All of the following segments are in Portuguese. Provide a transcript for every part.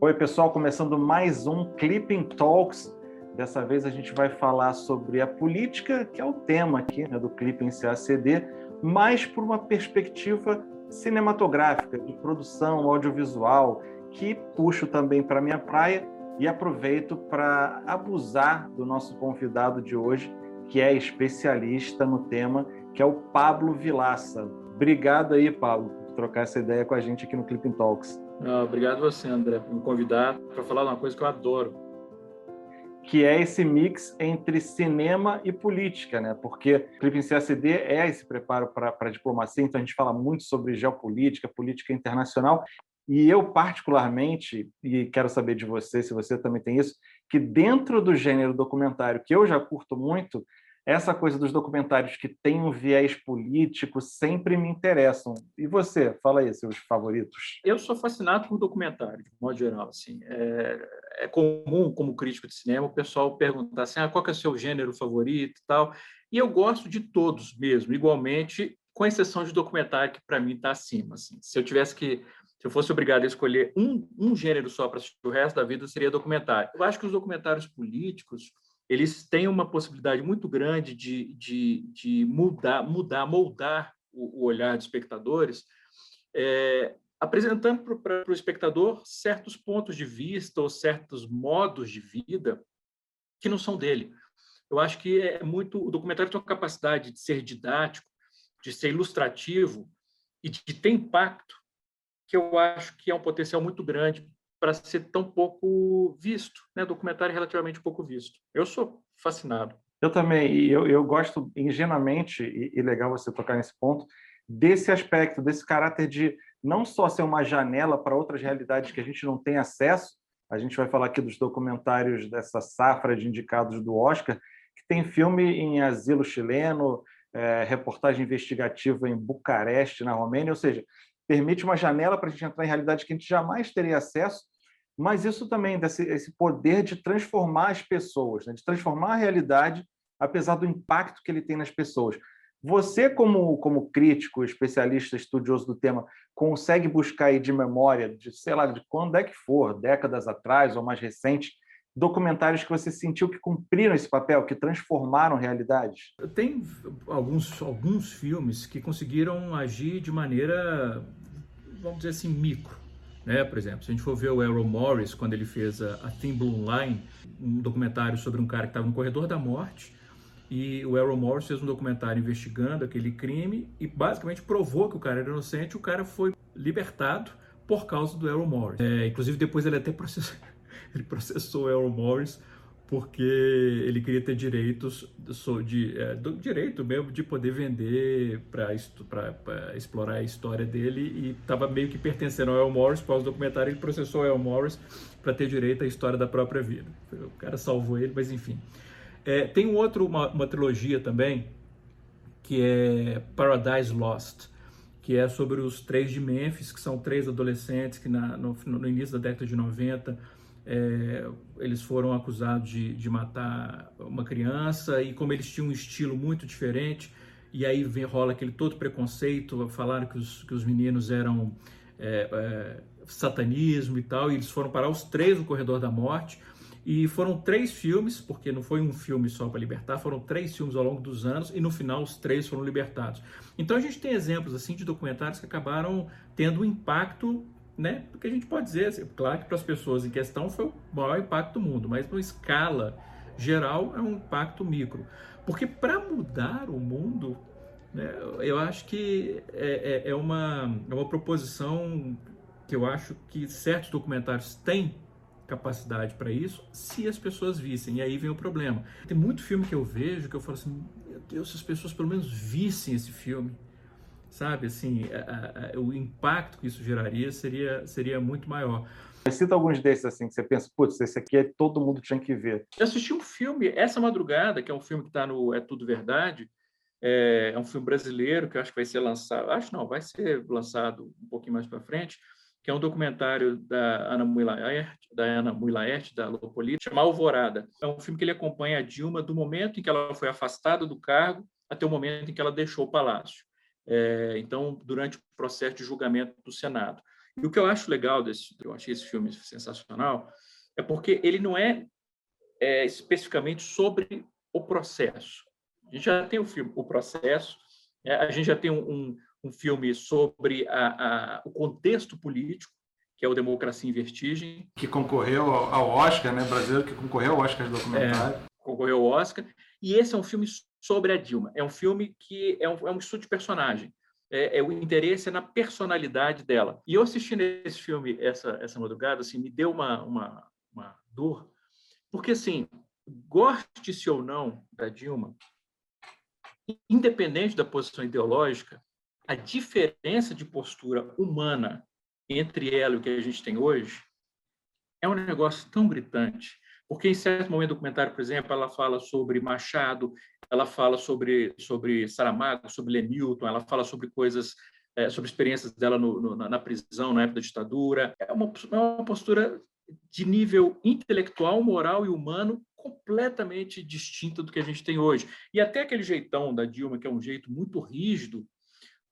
Oi, pessoal, começando mais um Clipping Talks. Dessa vez a gente vai falar sobre a política, que é o tema aqui né, do Clipping CACD, mas por uma perspectiva cinematográfica, de produção audiovisual, que puxo também para minha praia e aproveito para abusar do nosso convidado de hoje, que é especialista no tema, que é o Pablo Vilaça. Obrigado aí, Pablo, por trocar essa ideia com a gente aqui no Clipping Talks. Obrigado você, André, por me convidar para falar uma coisa que eu adoro. Que é esse mix entre cinema e política, né? Porque o Clipping CACD é esse preparo para a diplomacia, então a gente fala muito sobre geopolítica, política internacional, e eu, particularmente, e quero saber de você, se você também tem isso, que dentro do gênero documentário, que eu já curto muito, essa coisa dos documentários que têm um viés político sempre me interessam. E você, fala aí seus favoritos. Eu sou fascinado por documentário, de modo geral. Assim. É, é comum, como crítico de cinema, o pessoal perguntar assim, ah, qual é o seu gênero favorito e tal. E eu gosto de todos mesmo, igualmente, com exceção de documentário, que para mim está acima. Assim. Se eu tivesse que se eu fosse obrigado a escolher um, um gênero só para assistir o resto da vida, seria documentário. Eu acho que os documentários políticos eles têm uma possibilidade muito grande de, de, de mudar, mudar, moldar o, o olhar dos espectadores, é, apresentando para o espectador certos pontos de vista ou certos modos de vida que não são dele. Eu acho que é muito o documentário tem uma capacidade de ser didático, de ser ilustrativo e de ter impacto que eu acho que é um potencial muito grande para ser tão pouco visto, né? Documentário relativamente pouco visto. Eu sou fascinado. Eu também, e eu, eu gosto ingenuamente, e, e legal você tocar nesse ponto, desse aspecto, desse caráter de não só ser uma janela para outras realidades que a gente não tem acesso, a gente vai falar aqui dos documentários dessa safra de indicados do Oscar, que tem filme em asilo chileno, é, reportagem investigativa em Bucareste, na Romênia, ou seja, permite uma janela para a gente entrar em realidades que a gente jamais teria acesso, mas isso também, desse, esse poder de transformar as pessoas, né? de transformar a realidade, apesar do impacto que ele tem nas pessoas. Você, como, como crítico, especialista, estudioso do tema, consegue buscar aí de memória, de sei lá, de quando é que for, décadas atrás ou mais recente, documentários que você sentiu que cumpriram esse papel, que transformaram realidades? Tem alguns, alguns filmes que conseguiram agir de maneira, vamos dizer assim, micro. Né? Por exemplo, se a gente for ver o Errol Morris, quando ele fez a, a Thin Blue Line, um documentário sobre um cara que estava no corredor da morte, e o Errol Morris fez um documentário investigando aquele crime e basicamente provou que o cara era inocente, o cara foi libertado por causa do Errol Morris. É, inclusive, depois ele até processou, ele processou o Errol Morris porque ele queria ter direitos de, é, do direito mesmo de poder vender para explorar a história dele e estava meio que pertencendo ao El Morris, do documentário ele processou o El Morris para ter direito à história da própria vida. O cara salvou ele, mas enfim. É, tem um outro, uma, uma trilogia também, que é Paradise Lost, que é sobre os três de Memphis, que são três adolescentes que na, no, no início da década de 90 é, eles foram acusados de, de matar uma criança e como eles tinham um estilo muito diferente, e aí vem, rola aquele todo preconceito, falaram que os, que os meninos eram é, é, satanismo e tal, e eles foram parar os três no corredor da morte, e foram três filmes, porque não foi um filme só para libertar, foram três filmes ao longo dos anos e no final os três foram libertados. Então a gente tem exemplos assim de documentários que acabaram tendo um impacto né? Porque a gente pode dizer, assim, claro que para as pessoas em questão foi o maior impacto do mundo, mas numa escala geral é um impacto micro. Porque para mudar o mundo, né, eu acho que é, é, é, uma, é uma proposição que eu acho que certos documentários têm capacidade para isso, se as pessoas vissem. E aí vem o problema. Tem muito filme que eu vejo que eu falo assim, meu Deus, se as pessoas pelo menos vissem esse filme sabe? Assim, a, a, o impacto que isso geraria seria, seria muito maior. Cita alguns desses assim que você pensa, putz, esse aqui é todo mundo tinha que ver. Eu assisti um filme essa madrugada, que é um filme que está no É Tudo Verdade. É, é, um filme brasileiro que eu acho que vai ser lançado, acho não, vai ser lançado um pouquinho mais para frente, que é um documentário da Ana Mui da Ana Mui da Lopolita, chamado Alvorada. É um filme que ele acompanha a Dilma do momento em que ela foi afastada do cargo até o momento em que ela deixou o palácio é, então, durante o processo de julgamento do Senado. E o que eu acho legal desse, eu achei esse filme sensacional, é porque ele não é, é especificamente sobre o processo. A gente já tem o filme O Processo, é, a gente já tem um, um, um filme sobre a, a, o contexto político, que é o Democracia em Vertigem. Que concorreu ao Oscar, né? Brasileiro que concorreu ao Oscar de documentário. É, concorreu ao Oscar. E esse é um filme sobre a Dilma. É um filme que é um, é um estudo de personagem. É, é, o interesse é na personalidade dela. E eu assistindo esse filme essa, essa madrugada, assim, me deu uma, uma, uma dor, porque, assim, goste-se ou não da Dilma, independente da posição ideológica, a diferença de postura humana entre ela e o que a gente tem hoje é um negócio tão gritante. Porque em certo momento do documentário, por exemplo, ela fala sobre Machado, ela fala sobre, sobre Saramago, sobre Lenilton, ela fala sobre coisas, é, sobre experiências dela no, no, na prisão, na época da ditadura. É uma, é uma postura de nível intelectual, moral e humano completamente distinta do que a gente tem hoje. E até aquele jeitão da Dilma, que é um jeito muito rígido,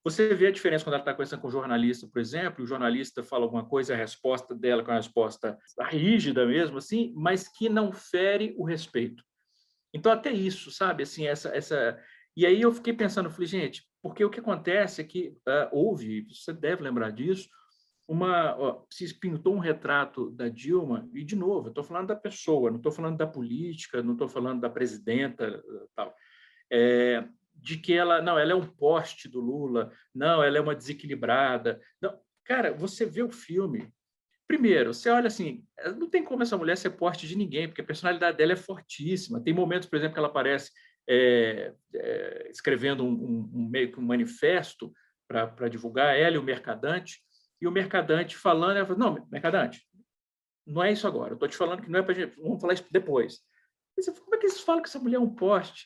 você vê a diferença quando ela está conversando com um jornalista, por exemplo, o jornalista fala alguma coisa, a resposta dela é uma resposta rígida mesmo, assim, mas que não fere o respeito. Então, até isso, sabe? Assim, essa, essa... E aí eu fiquei pensando, falei, gente, porque o que acontece é que uh, houve, você deve lembrar disso, uma ó, se pintou um retrato da Dilma e de novo, estou falando da pessoa, não estou falando da política, não estou falando da presidenta, tal. É, de que ela não, ela é um poste do Lula, não, ela é uma desequilibrada. Não, cara, você vê o filme. Primeiro, você olha assim, não tem como essa mulher ser poste de ninguém, porque a personalidade dela é fortíssima. Tem momentos, por exemplo, que ela aparece é, é, escrevendo um, um, um, meio que um manifesto para divulgar ela e o mercadante, e o mercadante falando, ela fala, não, mercadante, não é isso agora, eu estou te falando que não é para gente, vamos falar isso depois. Você, como é que eles falam que essa mulher é um poste?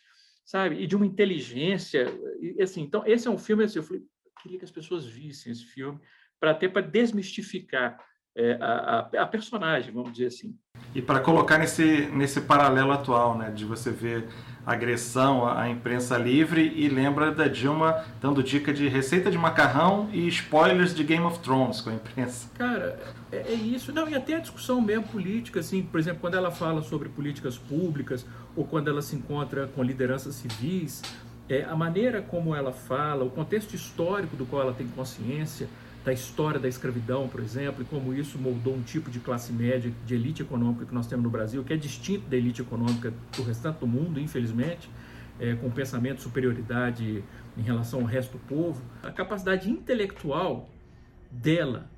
Sabe? E de uma inteligência. E, assim, então, esse é um filme, assim, eu falei, eu queria que as pessoas vissem esse filme, para até para desmistificar é, a, a, a, personagem, vamos dizer assim. E para colocar nesse, nesse paralelo atual, né, de você ver agressão à imprensa livre e lembra da Dilma dando dica de receita de macarrão e spoilers de Game of Thrones com a imprensa. Cara, é, é isso. Não, e até a discussão mesmo política, assim, por exemplo, quando ela fala sobre políticas públicas ou quando ela se encontra com lideranças civis, é, a maneira como ela fala, o contexto histórico do qual ela tem consciência, da história da escravidão, por exemplo, e como isso moldou um tipo de classe média, de elite econômica que nós temos no Brasil, que é distinto da elite econômica do restante do mundo, infelizmente, é, com pensamento de superioridade em relação ao resto do povo. A capacidade intelectual dela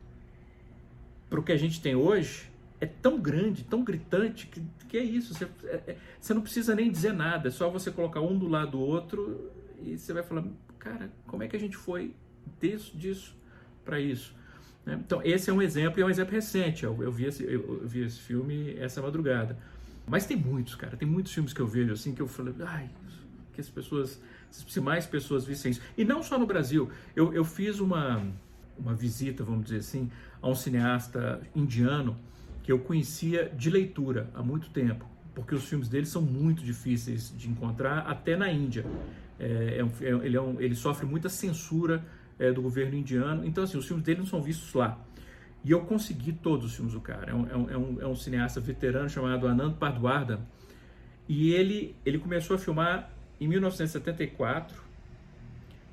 para o que a gente tem hoje é tão grande, tão gritante, que, que é isso. Você, é, é você não precisa nem dizer nada, é só você colocar um do lado do outro e você vai falar, cara, como é que a gente foi disso, disso para isso. Né? Então, esse é um exemplo, e é um exemplo recente. Eu, eu, vi esse, eu, eu, vi esse filme essa madrugada. Mas tem muitos, cara. Tem muitos filmes que eu vejo assim que eu falei, ai, que as pessoas, se mais pessoas vissem isso. E não só no Brasil. Eu, eu fiz uma, uma visita, vamos dizer assim, a um cineasta indiano que eu conhecia de leitura há muito tempo, porque os filmes dele são muito difíceis de encontrar, até na Índia. É, é um, é, ele, é um, ele sofre muita censura é, do governo indiano. Então, assim, os filmes dele não são vistos lá. E eu consegui todos os filmes do cara. É um, é um, é um é cineasta veterano chamado Anand Pardwardhan. E ele, ele começou a filmar em 1974.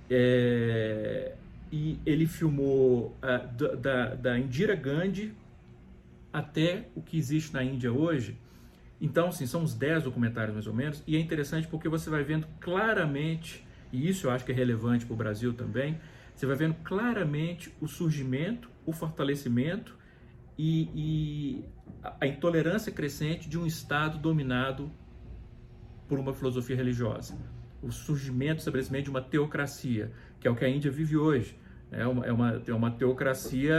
É, e ele filmou uh, da, da Indira Gandhi até o que existe na Índia hoje. Então, assim, são uns 10 documentários mais ou menos. E é interessante porque você vai vendo claramente, e isso eu acho que é relevante para o Brasil também, você vai vendo claramente o surgimento, o fortalecimento e, e a intolerância crescente de um Estado dominado por uma filosofia religiosa. O surgimento, estabelecimento de uma teocracia, que é o que a Índia vive hoje. É uma, é uma, é uma teocracia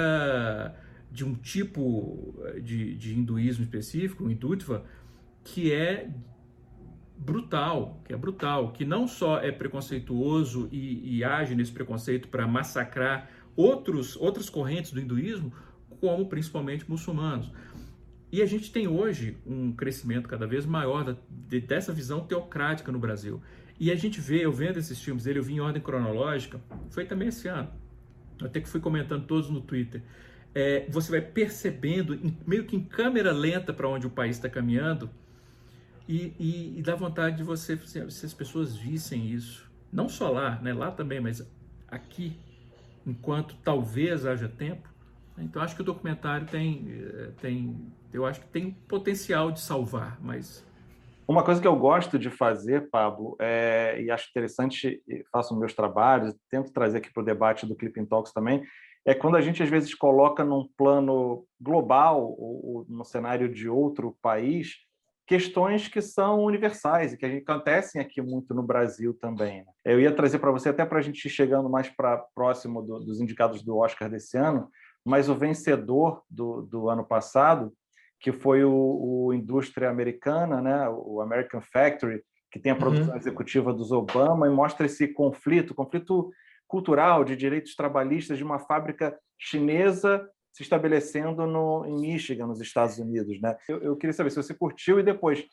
de um tipo de, de hinduísmo específico, o Hindutva, que é brutal, que é brutal, que não só é preconceituoso e, e age nesse preconceito para massacrar outros, outras correntes do hinduísmo, como principalmente muçulmanos. E a gente tem hoje um crescimento cada vez maior da, de, dessa visão teocrática no Brasil. E a gente vê, eu vendo esses filmes dele, eu vi em ordem cronológica, foi também esse ano. Até que fui comentando todos no Twitter. é, você vai percebendo, meio que em câmera lenta, para onde o país está caminhando, e, e, e, dá vontade de você, se as pessoas vissem isso, não só lá, né, lá também, mas aqui, enquanto talvez haja tempo. Então acho que o documentário tem, eh, tem eu acho que tem potencial de salvar, mas uma coisa que eu gosto de fazer, Pablo, é, e acho interessante, faço meus trabalhos, tento trazer aqui para o debate do Clipping Talks também, é quando a gente às vezes coloca num plano global ou, ou no cenário de outro país questões que são universais e que acontecem aqui muito no Brasil também. Né? Eu ia trazer para você até para a gente ir chegando mais para próximo do, dos indicados do Oscar desse ano, mas o vencedor do, do ano passado que foi o, o Indústria Americana, né, o American Factory, que tem a uhum. produção uhum. executiva dos Obama, e mostra esse conflito, conflito cultural de direitos trabalhistas de uma fábrica chinesa se estabelecendo no, em Michigan, nos Estados Unidos. Né? Eu, eu queria saber se você curtiu e depois, o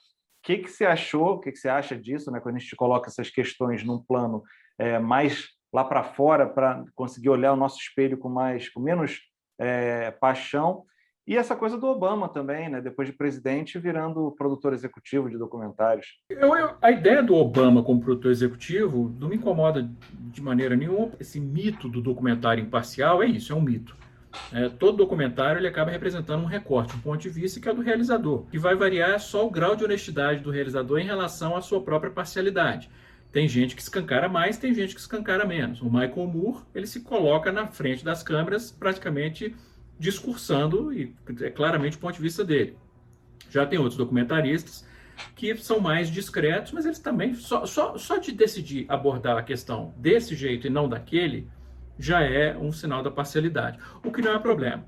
que, que você achou, o que, que você acha disso, né, quando a gente coloca essas questões num plano é, mais lá para fora, para conseguir olhar o nosso espelho com mais, com menos é, paixão, e essa coisa do Obama também, né? depois de presidente, virando produtor executivo de documentários. Eu, eu, a ideia do Obama como produtor executivo não me incomoda de maneira nenhuma. Esse mito do documentário imparcial é isso, é um mito. É, todo documentário ele acaba representando um recorte, um ponto de vista que é do realizador, que vai variar só o grau de honestidade do realizador em relação à sua própria parcialidade. Tem gente que escancara mais, tem gente que escancara menos. O Michael Moore ele se coloca na frente das câmeras praticamente discursando, e é claramente o ponto de vista dele. Já tem outros documentaristas que são mais discretos, mas eles também, só, só, só de decidir abordar a questão desse jeito e não daquele, já é um sinal da parcialidade. O que não é problema,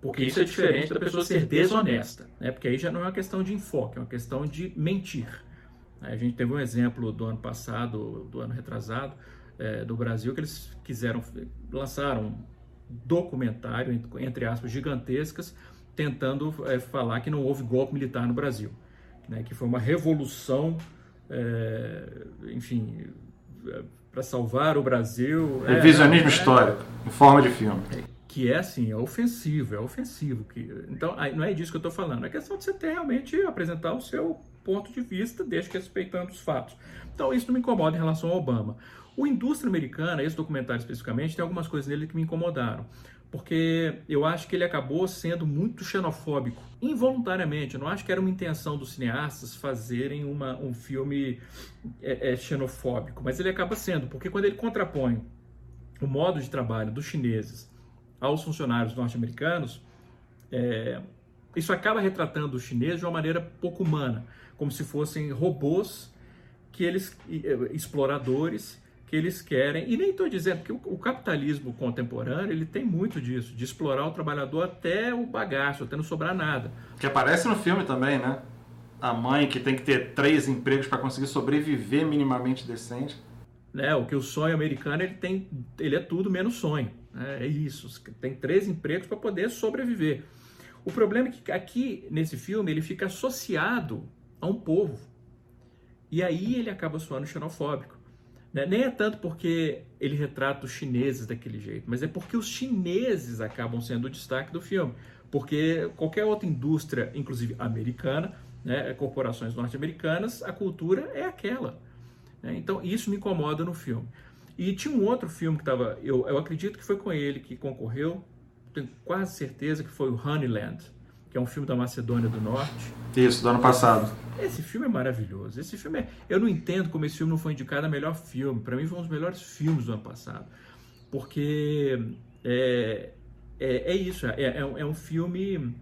porque isso é diferente da pessoa ser desonesta, né? porque aí já não é uma questão de enfoque, é uma questão de mentir. A gente teve um exemplo do ano passado, do ano retrasado, é, do Brasil, que eles quiseram, lançaram documentário, entre aspas, gigantescas, tentando é, falar que não houve golpe militar no Brasil, né, que foi uma revolução, é, enfim, é, para salvar o Brasil. É, Revisionismo é, histórico, em forma de filme. Que é assim, é ofensivo, é ofensivo. Que, então, não é disso que eu estou falando, é questão de você ter realmente apresentar o seu ponto de vista, desde que respeitando os fatos. Então, isso não me incomoda em relação ao Obama. O Indústria Americana, esse documentário especificamente, tem algumas coisas nele que me incomodaram. Porque eu acho que ele acabou sendo muito xenofóbico, involuntariamente. Eu não acho que era uma intenção dos cineastas fazerem uma, um filme é, é, xenofóbico, mas ele acaba sendo, porque quando ele contrapõe o modo de trabalho dos chineses aos funcionários norte-americanos, é, isso acaba retratando os chineses de uma maneira pouco humana, como se fossem robôs que eles exploradores que eles querem, e nem estou dizendo que o, o, capitalismo contemporâneo ele tem muito disso, de explorar o trabalhador até o bagaço, até não sobrar nada. Que aparece no filme também, né? A mãe que tem que ter três empregos para conseguir sobreviver minimamente decente. Né, o que o sonho americano ele tem, ele é tudo menos sonho. Né? É isso. Tem três empregos para poder sobreviver. O problema é que aqui nesse filme ele fica associado a um povo. E aí ele acaba soando xenofóbico. Né? Nem é tanto porque ele retrata os chineses daquele jeito, mas é porque os chineses acabam sendo o destaque do filme. Porque qualquer outra indústria, inclusive americana, né, corporações norte-americanas, a cultura é aquela. Né? Então isso me incomoda no filme. E tinha um outro filme que estava, eu, eu acredito que foi com ele que concorreu, tenho quase certeza que foi o Honeyland que é um filme da Macedônia do Norte. Isso, do ano passado. Esse filme é maravilhoso. Esse filme é... Eu não entendo como esse filme não foi indicado a melhor filme. Para mim foi um dos melhores filmes do ano passado. Porque é, é, é isso, é, é, é um filme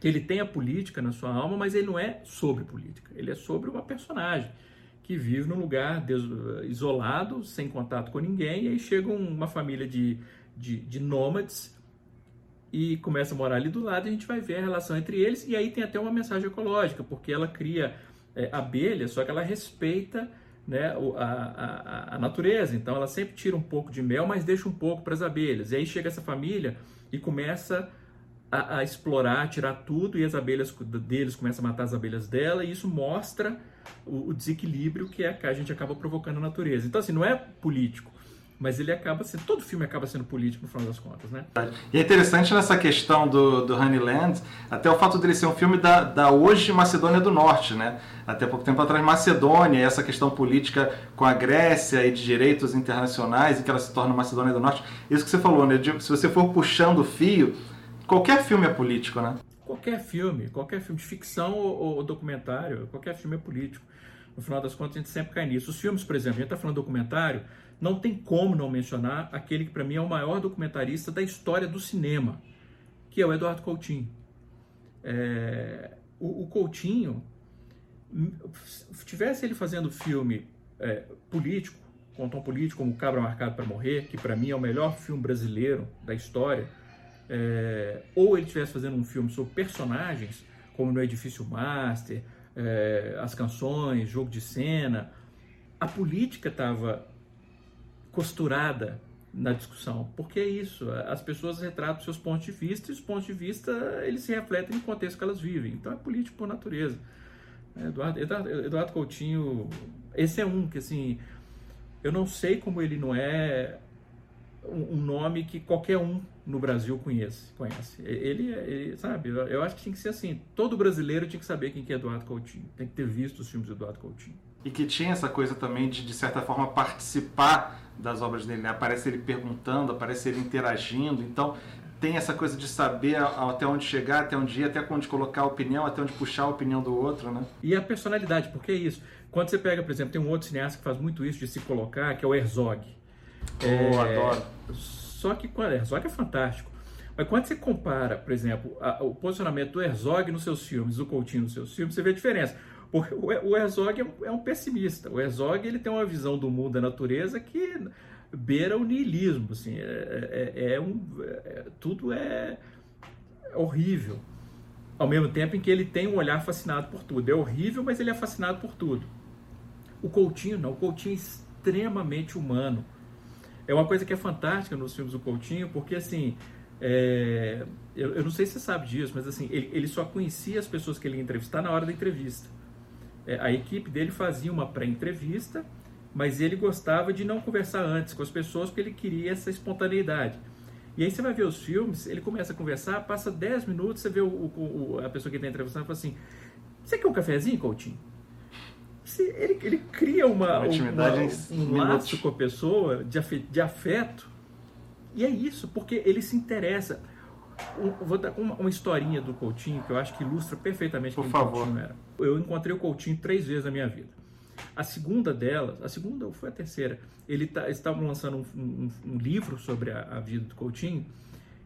que ele tem a política na sua alma, mas ele não é sobre política. Ele é sobre uma personagem que vive num lugar isolado, sem contato com ninguém, e aí chega uma família de, de, de nômades e começa a morar ali do lado, a gente vai ver a relação entre eles, e aí tem até uma mensagem ecológica, porque ela cria é, abelhas, só que ela respeita né, a, a, a, natureza, então ela sempre tira um pouco de mel, mas deixa um pouco para as abelhas. E aí chega essa família e começa a, a, explorar, tirar tudo, e as abelhas deles começam a matar as abelhas dela, e isso mostra o, o desequilíbrio que, é, que a gente acaba provocando na natureza. Então, assim, não é político, mas ele acaba sendo. Todo filme acaba sendo político no final das contas, né? E é interessante nessa questão do, do Honeyland, até o fato dele ser um filme da, da hoje Macedônia do Norte, né? Até pouco tempo atrás, Macedônia, essa questão política com a Grécia e de direitos internacionais, e que ela se torna Macedônia do Norte. Isso que você falou, né? Se você for puxando o fio, qualquer filme é político, né? Qualquer filme, qualquer filme de ficção ou, ou documentário, qualquer filme é político. No final das contas, a gente sempre cai nisso. Os filmes, por exemplo, a gente está falando documentário, não tem como não mencionar aquele que para mim é o maior documentarista da história do cinema, que é o Eduardo Coutinho. É, o, o, Coutinho, tivesse ele fazendo filme é, político, com tom político, como Cabra Marcado para Morrer, que para mim é o melhor filme brasileiro da história, é, ou ele estivesse fazendo um filme sobre personagens, como no Edifício Master, é, as canções, jogo de cena, a política estava costurada na discussão, porque é isso, as pessoas retratam seus pontos de vista e os pontos de vista eles se refletem no contexto que elas vivem, então é político por natureza. Eduardo, Eduardo, Eduardo Coutinho, esse é um que assim, eu não sei como ele não é um, nome que qualquer um no Brasil conhece. conhece. Ele, ele, sabe, eu acho que tinha que ser assim. Todo brasileiro tinha que saber quem que é Eduardo Coutinho. Tem que ter visto os filmes do Eduardo Coutinho. E que tinha essa coisa também de, de certa forma, participar das obras dele. Né? Aparece ele perguntando, aparece ele interagindo. Então, tem essa coisa de saber até onde chegar, até onde ir, até onde colocar a opinião, até onde puxar a opinião do outro, né? E a personalidade, porque é isso. Quando você pega, por exemplo, tem um outro cineasta que faz muito isso de se colocar, que é o Herzog. Oh, é, adoro. Só que o Herzog é fantástico. Mas quando você compara, por exemplo, a, o posicionamento do Herzog nos seus filmes, do Coutinho nos seus filmes, você vê a diferença. O Herzog é um, é um pessimista. O Herzog ele tem uma visão do mundo da natureza que beira o niilismo. Assim, é, é, é um, é, tudo é horrível. Ao mesmo tempo em que ele tem um olhar fascinado por tudo. É horrível, mas ele é fascinado por tudo. O Coutinho não. O Coutinho é extremamente humano. É uma coisa que é fantástica nos filmes do Coutinho, porque assim, é, eu, eu, não sei se você sabe disso, mas assim, ele, ele, só conhecia as pessoas que ele ia entrevistar na hora da entrevista. É, a equipe dele fazia uma pré-entrevista, mas ele gostava de não conversar antes com as pessoas porque ele queria essa espontaneidade. E aí você vai ver os filmes, ele começa a conversar, passa 10 minutos, você vê o, o, a pessoa que está entrevistando e fala assim: Você quer um cafezinho, Coutinho? ele, ele cria uma, uma, um laço com a pessoa de afeto, de afeto, e é isso, porque ele se interessa. Vou dar uma, uma, historinha do Coutinho que eu acho que ilustra perfeitamente Por quem favor. Coutinho era. Eu encontrei o Coutinho três vezes na minha vida. A segunda delas, a segunda ou foi a terceira, ele tá, estavam lançando um, um, um, livro sobre a, a, vida do Coutinho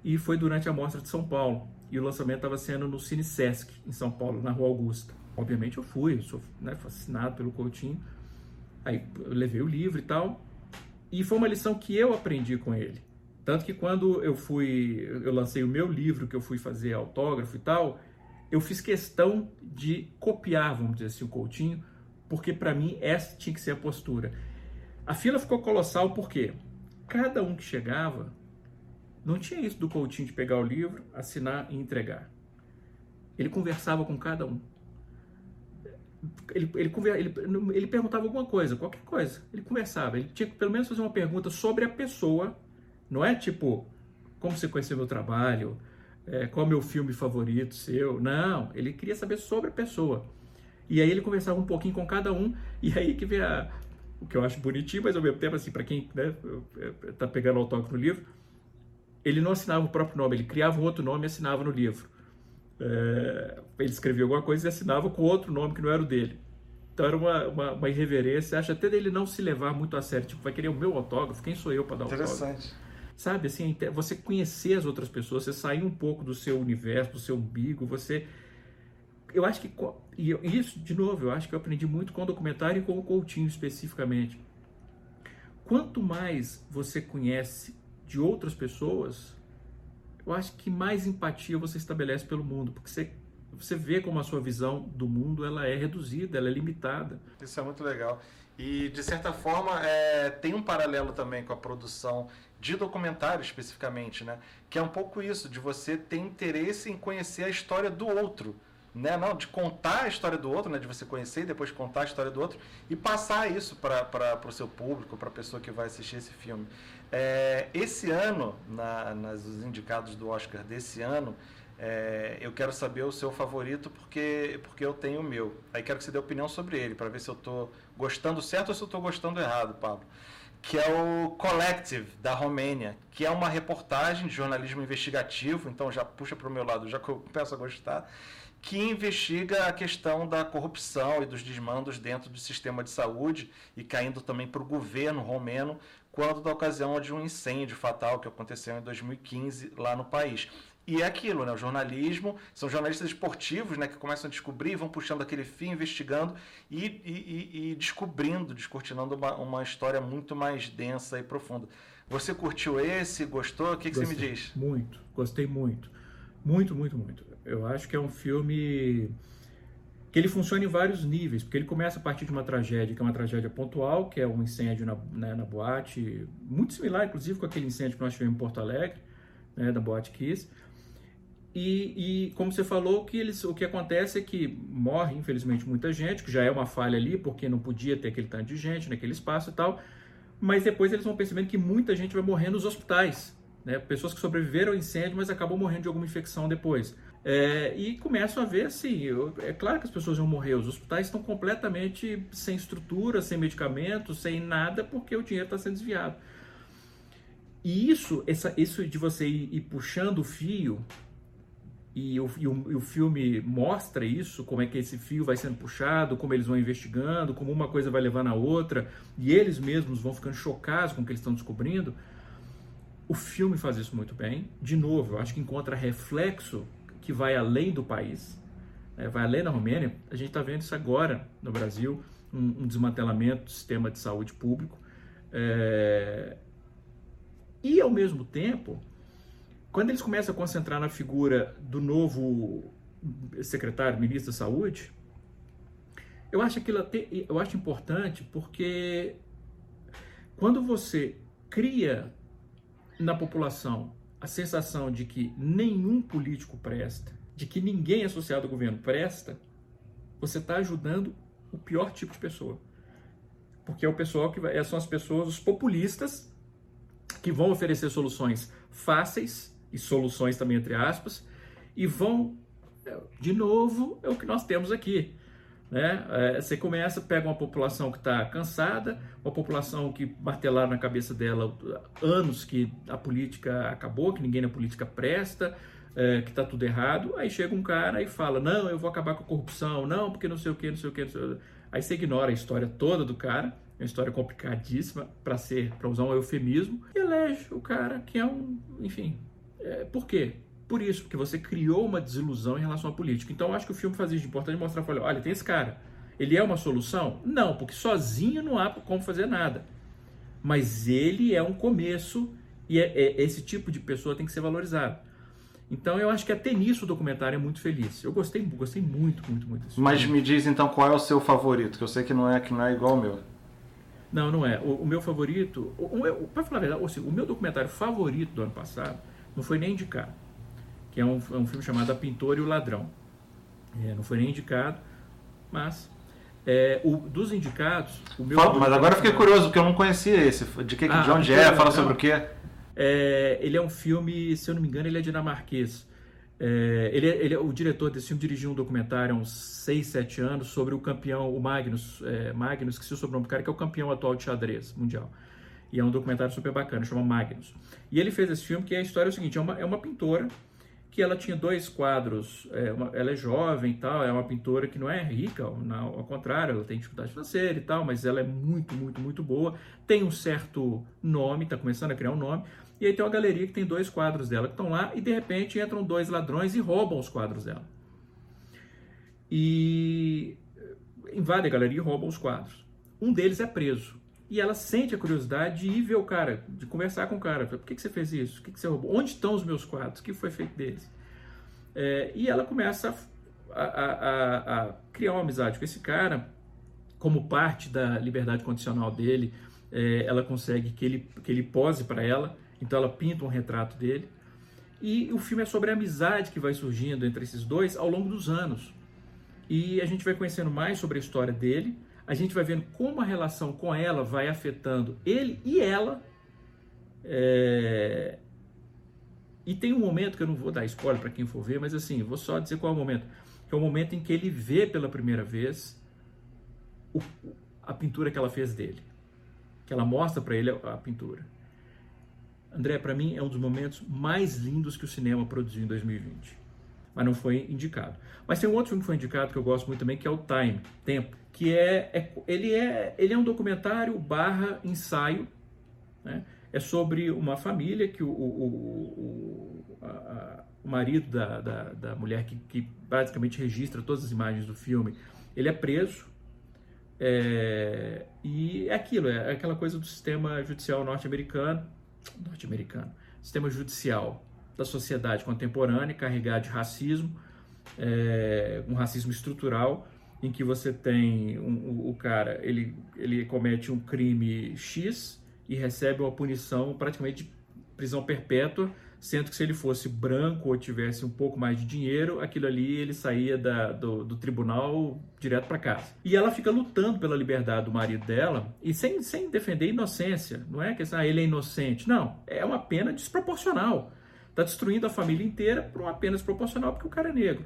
e foi durante a mostra de São Paulo. E o lançamento estava sendo no Cine Sesc, em São Paulo, na Rua Augusta. Obviamente eu fui, eu sou né, fascinado pelo Coutinho. Aí eu levei o livro e tal. E foi uma lição que eu aprendi com ele. Tanto que quando eu fui, eu lancei o meu livro que eu fui fazer autógrafo e tal, eu fiz questão de copiar, vamos dizer assim, o Coutinho, porque para mim essa tinha que ser a postura. A fila ficou colossal porque cada um que chegava não tinha isso do Coutinho de pegar o livro, assinar e entregar. Ele conversava com cada um ele, ele, ele, ele perguntava alguma coisa, qualquer coisa. Ele conversava. Ele tinha que pelo menos fazer uma pergunta sobre a pessoa. Não é tipo, como você conheceu meu trabalho? É, qual é o meu filme favorito seu? Não, ele queria saber sobre a pessoa. E aí ele conversava um pouquinho com cada um. E aí que vem a, o que eu acho bonitinho, mas ao mesmo tempo, assim, para quem né, tá pegando autógrafo no livro, ele não assinava o próprio nome, ele criava um outro nome e assinava no livro. É, ele escrevia alguma coisa e assinava com outro nome que não era o dele. Então era uma, uma, uma irreverência. Acho até dele não se levar muito a sério. Tipo, vai querer o meu autógrafo? Quem sou eu para dar autógrafo? Interessante. Sabe, assim, você conhecer as outras pessoas, você sair um pouco do seu universo, do seu umbigo, você... Eu acho que... E isso, de novo, eu acho que eu aprendi muito com o documentário e com o Coutinho especificamente. Quanto mais você conhece de outras pessoas, eu acho que mais empatia você estabelece pelo mundo, porque você, você vê como a sua visão do mundo ela é reduzida, ela é limitada. Isso é muito legal. E, de certa forma, é, tem um paralelo também com a produção de documentário especificamente, né? Que é um pouco isso, de você ter interesse em conhecer a história do outro, né? Não, de contar a história do outro, né? De você conhecer e depois contar a história do outro e passar isso para o seu público, para a pessoa que vai assistir esse filme. É, esse ano, na, nas os indicados do Oscar desse ano, é, eu quero saber o seu favorito porque, porque eu tenho o meu. Aí quero que você dê opinião sobre ele, para ver se eu estou gostando certo ou se eu estou gostando errado, Pablo. Que é o Collective, da Romênia, que é uma reportagem de jornalismo investigativo, então já puxa para o meu lado, já começo a gostar, que investiga a questão da corrupção e dos desmandos dentro do sistema de saúde e caindo também para o governo romeno quando da ocasião de um incêndio fatal que aconteceu em 2015 lá no país. E é aquilo, né? O jornalismo, são jornalistas esportivos, né? Que começam a descobrir, vão puxando aquele fio, investigando e, e, e, descobrindo, descortinando uma, uma, história muito mais densa e profunda. Você curtiu esse? Gostou? O que, que você me diz? Muito, gostei muito. Muito, muito, muito. Eu acho que é um filme que ele funciona em vários níveis, porque ele começa a partir de uma tragédia, que é uma tragédia pontual, que é um incêndio na, né, na boate, muito similar, inclusive, com aquele incêndio que nós tivemos em Porto Alegre, né, da Boate Kiss. E, e, como você falou, que eles, o que acontece é que morre, infelizmente, muita gente, que já é uma falha ali, porque não podia ter aquele tanto de gente naquele espaço e tal, mas depois eles vão percebendo que muita gente vai morrer nos hospitais, né? pessoas que sobreviveram ao incêndio, mas acabam morrendo de alguma infecção depois. É, e começam a ver assim, é claro que as pessoas vão morrer, os hospitais estão completamente sem estrutura, sem medicamentos, sem nada, porque o dinheiro está sendo desviado. E isso, essa, isso de você ir, ir puxando o fio, e o, e, o, e o, filme mostra isso, como é que esse fio vai sendo puxado, como eles vão investigando, como uma coisa vai levando a outra, e eles mesmos vão ficando chocados com o que eles estão descobrindo. O filme faz isso muito bem. De novo, eu acho que encontra reflexo que vai além do país, né, vai além da Romênia. A gente está vendo isso agora no Brasil, um, um, desmantelamento do sistema de saúde público. É... E, ao mesmo tempo, quando eles começam a concentrar na figura do novo secretário, ministro da Saúde, eu acho aquilo até, eu acho importante porque quando você cria na população a sensação de que nenhum político presta, de que ninguém associado ao governo presta, você está ajudando o pior tipo de pessoa. Porque é o pessoal que vai, são as pessoas, os populistas, que vão oferecer soluções fáceis, e soluções também entre aspas, e vão, de novo, é o que nós temos aqui. Né? É, você começa, pega uma população que está cansada, uma população que martelaram na cabeça dela anos que a política acabou, que ninguém na política presta, é, que está tudo errado. Aí chega um cara e fala: Não, eu vou acabar com a corrupção, não, porque não sei o que, não sei o que. Aí você ignora a história toda do cara, é uma história complicadíssima para ser, para usar um eufemismo, e elege o cara que é um, enfim. É, por quê? por isso, porque você criou uma desilusão em relação à política. Então, eu acho que o filme faz isso de importante mostrar, olha, olha, tem esse cara. Ele é uma solução? Não, porque sozinho não há como fazer nada. Mas ele é um começo e é, é, esse tipo de pessoa tem que ser valorizado. Então, eu acho que até nisso o documentário é muito feliz. Eu gostei, gostei muito, muito, muito. Desse Mas filme. me diz então qual é o seu favorito, que eu sei que não é que não é igual ao meu. Não, não é. O, o meu favorito, para falar a verdade, assim, o meu documentário favorito do ano passado não foi nem indicado que é um, é um filme chamado A Pintora e o Ladrão. É, não foi nem indicado, mas é, o, dos indicados, o meu. Fala, mas agora eu fiquei curioso, porque eu não conhecia esse. De, que, ah, de onde é? Fala sobre o quê? É, ele é um filme, se eu não me engano, ele é dinamarquês. É, ele, é, ele, é, o diretor desse filme dirigiu um documentário há uns 6, 7 anos sobre o campeão, o Magnus, é, Magnus, que se sobrou um cara, que é o campeão atual de xadrez mundial. E é um documentário super bacana, chama Magnus. E ele fez esse filme que a história é o seguinte: é uma, é uma pintora que ela tinha dois quadros, é, uma, ela é jovem e tal, é uma pintora que não é rica, não, ao contrário, ela tem dificuldade financeira e tal, mas ela é muito, muito, muito boa, tem um certo nome, está começando a criar um nome, e aí tem uma galeria que tem dois quadros dela que estão lá, e de repente entram dois ladrões e roubam os quadros dela. E invadem a galeria e roubam os quadros. Um deles é preso. E ela sente a curiosidade de ir ver o cara, de conversar com o cara. Por que, que você fez isso? O que, que você roubou? Onde estão os meus quadros? O que foi feito deles? É, e ela começa a, a, a, criar uma amizade com esse cara, como parte da liberdade condicional dele. É, ela consegue que ele, que ele pose para ela, então ela pinta um retrato dele. E o filme é sobre a amizade que vai surgindo entre esses dois ao longo dos anos. e a gente vai conhecendo mais sobre a história dele, a gente vai vendo como a relação com ela vai afetando ele e ela. É... E tem um momento que eu não vou dar spoiler para quem for ver, mas assim, vou só dizer qual é o momento. Que é o momento em que ele vê pela primeira vez o, a pintura que ela fez dele. Que ela mostra para ele a, a pintura. André, para mim é um dos momentos mais lindos que o cinema produziu em 2020. Mas não foi indicado. Mas tem um outro filme que foi indicado que eu gosto muito também, que é o Time, Tempo, que é, é ele é ele é um documentário barra ensaio, né? É sobre uma família que o, o, o, a, o marido da, da, da mulher que, que, basicamente registra todas as imagens do filme, ele é preso é, e é aquilo, é aquela coisa do sistema judicial norte-americano, norte-americano, sistema judicial da sociedade contemporânea carregado de racismo, é, um racismo estrutural, em que você tem um, o, cara, ele, ele comete um crime X e recebe uma punição praticamente de prisão perpétua, sendo que se ele fosse branco ou tivesse um pouco mais de dinheiro, aquilo ali ele saía da, do, do tribunal direto para casa. E ela fica lutando pela liberdade do marido dela e sem, sem defender inocência. Não é que ah, ele é inocente. Não, é uma pena desproporcional. Está destruindo a família inteira por uma pena desproporcional porque o cara é negro.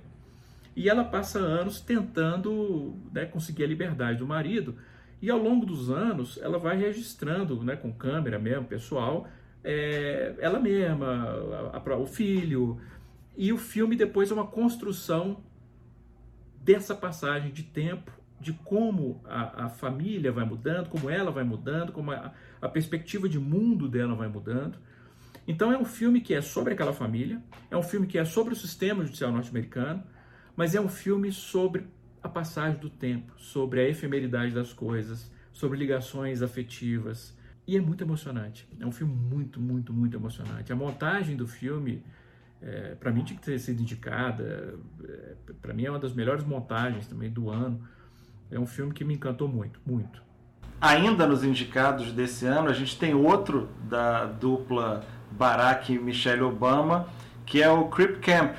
E ela passa anos tentando né, conseguir a liberdade do marido. E ao longo dos anos, ela vai registrando, né, com câmera mesmo, pessoal, é, ela mesma, a, a, o filho. E o filme depois é uma construção dessa passagem de tempo, de como a, a família vai mudando, como ela vai mudando, como a, a perspectiva de mundo dela vai mudando. Então é um filme que é sobre aquela família, é um filme que é sobre o sistema judicial norte-americano, mas é um filme sobre a passagem do tempo, sobre a efemeridade das coisas, sobre ligações afetivas. E é muito emocionante. É um filme muito, muito, muito emocionante. A montagem do filme, é, para mim, tinha que ter sido indicada. É, para mim, é uma das melhores montagens também do ano. É um filme que me encantou muito, muito. Ainda nos indicados desse ano, a gente tem outro da dupla Barack e Michelle Obama, que é o Crip Camp,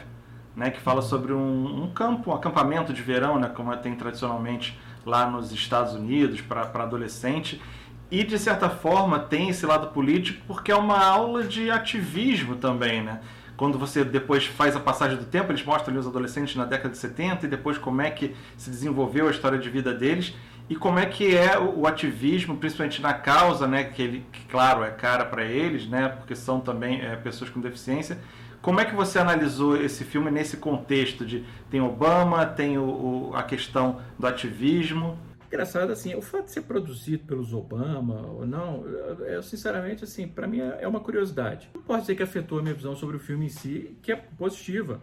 né, que fala sobre um, um, campo, um acampamento de verão, né, como tem tradicionalmente lá nos Estados Unidos para adolescente. E, de certa forma, tem esse lado político porque é uma aula de ativismo também, né? Quando você depois faz a passagem do tempo, eles mostram ali os adolescentes na década de 70 e depois como é que se desenvolveu a história de vida deles e como é que é o ativismo, principalmente na causa, né, que, ele, que claro, é cara para eles, né, porque são também é, pessoas com deficiência, como é que você analisou esse filme nesse contexto de tem Obama, tem o, o, a questão do ativismo? Engraçado assim, o fato de ser produzido pelos Obama ou não, eu, sinceramente assim, para mim é, é uma curiosidade. Não posso dizer que afetou a minha visão sobre o filme em si, que é positiva,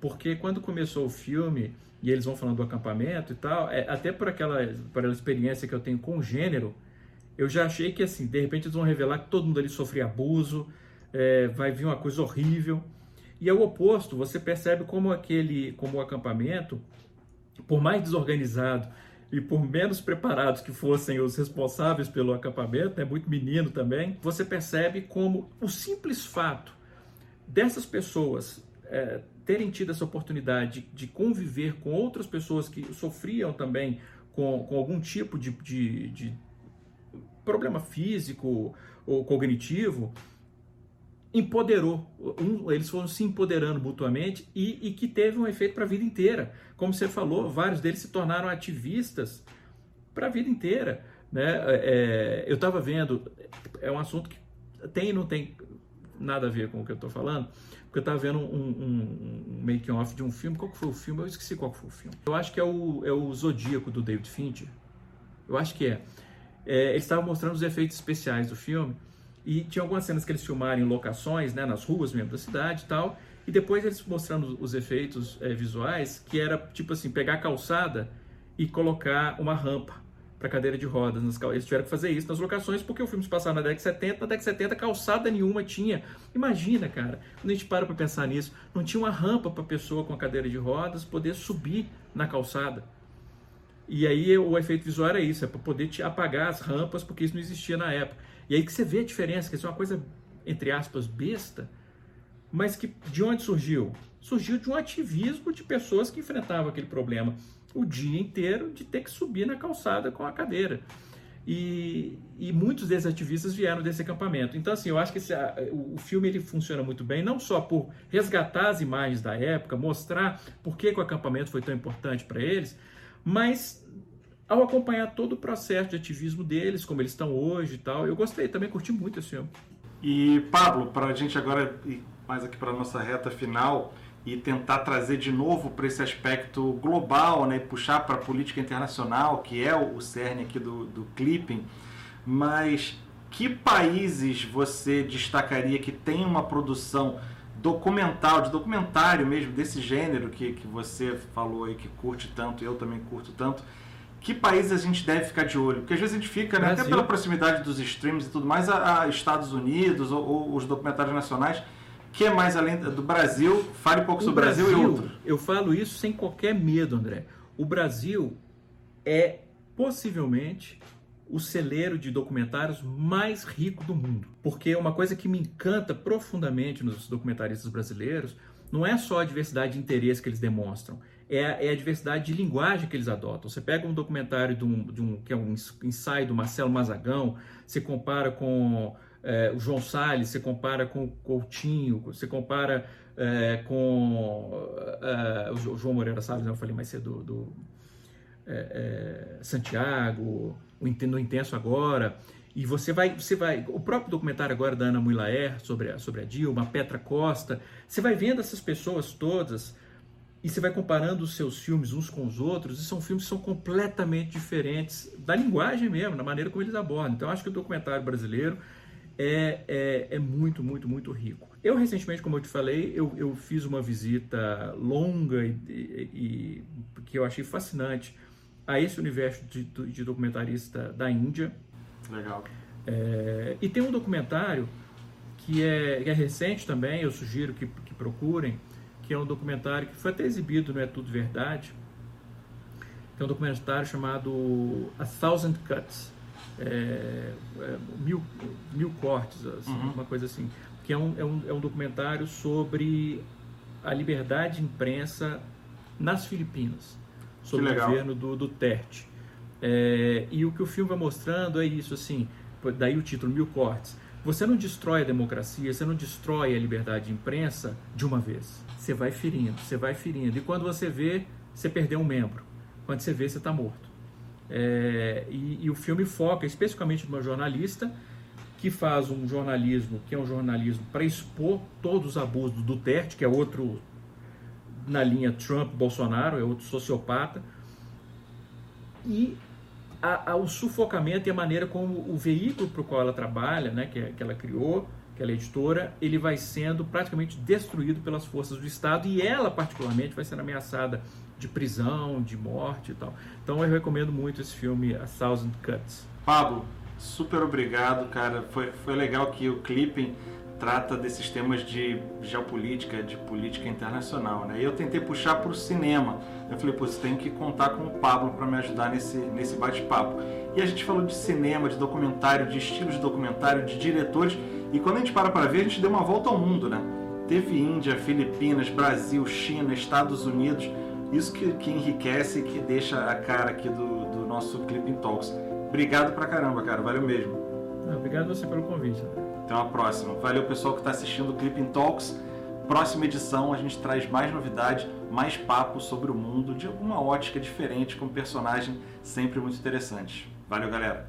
porque quando começou o filme e eles vão falando do acampamento e tal, é, até por aquela, por aquela experiência que eu tenho com o gênero, eu já achei que assim, de repente eles vão revelar que todo mundo ali sofria abuso, é, vai vir uma coisa horrível. E ao oposto, você percebe como aquele, como o acampamento, por mais desorganizado e por menos preparados que fossem os responsáveis pelo acampamento, é né, muito menino também, você percebe como o simples fato dessas pessoas é, terem tido essa oportunidade de, de, conviver com outras pessoas que sofriam também com, com algum tipo de, de, de problema físico ou cognitivo, empoderou, um, eles foram se empoderando mutuamente e, e que teve um efeito para a vida inteira. Como você falou, vários deles se tornaram ativistas para a vida inteira. Né? É, eu estava vendo, é um assunto que tem e não tem nada a ver com o que eu estou falando, porque eu estava vendo um, um, um making-off de um filme, qual que foi o filme? Eu esqueci qual foi o filme. Eu acho que é o, é o Zodíaco do David Fincher, eu acho que é. é eles estavam mostrando os efeitos especiais do filme, e tinha algumas cenas que eles filmaram em locações, né, nas ruas mesmo da cidade e tal. E depois eles mostrando os efeitos é, visuais, que era tipo assim, pegar a calçada e colocar uma rampa para cadeira de rodas. Eles tiveram que fazer isso nas locações porque o filme se passava na década de 70, na década de 70 calçada nenhuma tinha. Imagina, cara, quando a gente para para pensar nisso, não tinha uma rampa para pessoa com a cadeira de rodas poder subir na calçada. E aí o efeito visual era isso, é para poder te apagar as rampas, porque isso não existia na época. E aí que você vê a diferença, que isso é uma coisa, entre aspas, besta, mas que de onde surgiu? Surgiu de um ativismo de pessoas que enfrentavam aquele problema. o dia inteiro de ter que subir na calçada com a cadeira. E, e, muitos desses ativistas vieram desse acampamento. Então, assim, eu acho que esse, o, filme ele funciona muito bem, não só por resgatar as imagens da época, mostrar por que, que o acampamento foi tão importante para eles, mas ao acompanhar todo o processo de ativismo deles, como eles estão hoje e tal. Eu gostei, também curti muito esse filme. E, Pablo, para a gente agora ir mais aqui para a nossa reta final e tentar trazer de novo para esse aspecto global, né, puxar para a política internacional, que é o cerne aqui do, do clipping, mas que países você destacaria que tem uma produção documental, de documentário mesmo, desse gênero que, que você falou aí que curte tanto, eu também curto tanto, que países a gente deve ficar de olho? Porque às vezes a gente fica, né, até pela proximidade dos streams e tudo mais, a, a Estados Unidos ou, ou, os documentários nacionais, que é mais além do Brasil. Fale um pouco o sobre o Brasil, Brasil e outros. Eu falo isso sem qualquer medo, André. O Brasil é possivelmente o celeiro de documentários mais rico do mundo. Porque uma coisa que me encanta profundamente nos documentaristas brasileiros não é só a diversidade de interesse que eles demonstram, é, é, a diversidade de linguagem que eles adotam. Você pega um documentário de um, de um que é um ensaio do Marcelo Mazagão, você compara com é, o João Salles, você compara com o Coutinho, você compara é, com é, o João Moreira Salles, né, eu falei mais cedo, do, do é, é, Santiago, No Intenso Agora, e você vai, você vai, o próprio documentário agora da Ana Muilaer sobre a, sobre a Dilma, Petra Costa, você vai vendo essas pessoas todas e você vai comparando os seus filmes uns com os outros, e são filmes que são completamente diferentes da linguagem mesmo, da maneira como eles abordam. Então, acho que o documentário brasileiro é, é, é, muito, muito, muito rico. Eu, recentemente, como eu te falei, eu, eu fiz uma visita longa e, e, e, que eu achei fascinante a esse universo de, de documentarista da Índia. Legal. É, e tem um documentário que é, que é recente também, eu sugiro que, que procurem, que é um documentário que foi até exibido no É Tudo Verdade, que é um documentário chamado A Thousand Cuts, é, é, mil, mil cortes, assim, uhum. uma coisa assim, que é um, é, um, é um documentário sobre a liberdade de imprensa nas Filipinas, sobre o governo do Duterte. É, e o que o filme vai mostrando é isso, assim, daí o título, Mil Cortes. Você não destrói a democracia, você não destrói a liberdade de imprensa de uma vez você vai ferindo, você vai ferindo. E quando você vê, você perdeu um membro. Quando você vê, você está morto. É, e, e, o filme foca especificamente numa jornalista que faz um jornalismo que é um jornalismo para expor todos os abusos do Duterte, que é outro na linha Trump-Bolsonaro, é outro sociopata. E a, a, o sufocamento e a maneira como o veículo para o qual ela trabalha, né, que, que ela criou, aquela editora, ele vai sendo praticamente destruído pelas forças do Estado e ela, particularmente, vai sendo ameaçada de prisão, de morte e tal. Então eu recomendo muito esse filme, A Thousand Cuts. Pablo, super obrigado, cara. Foi, foi legal que o Clipping trata desses temas de geopolítica, de política internacional, né? E eu tentei puxar para o cinema. Eu falei, pô, você tem que contar com o Pablo para me ajudar nesse, nesse bate-papo. E a gente falou de cinema, de documentário, de estilos de documentário, de diretores. E quando a gente para para ver, a gente deu uma volta ao mundo, né? Teve Índia, Filipinas, Brasil, China, Estados Unidos. Isso que, que enriquece e que deixa a cara aqui do, do nosso Clipping Talks. Obrigado pra caramba, cara. Valeu mesmo. Obrigado você pelo convite. Até uma próxima. Valeu, pessoal que está assistindo o Clipping Talks. Próxima edição a gente traz mais novidade, mais papo sobre o mundo de alguma ótica diferente, com personagem sempre muito interessante. Valeu, galera!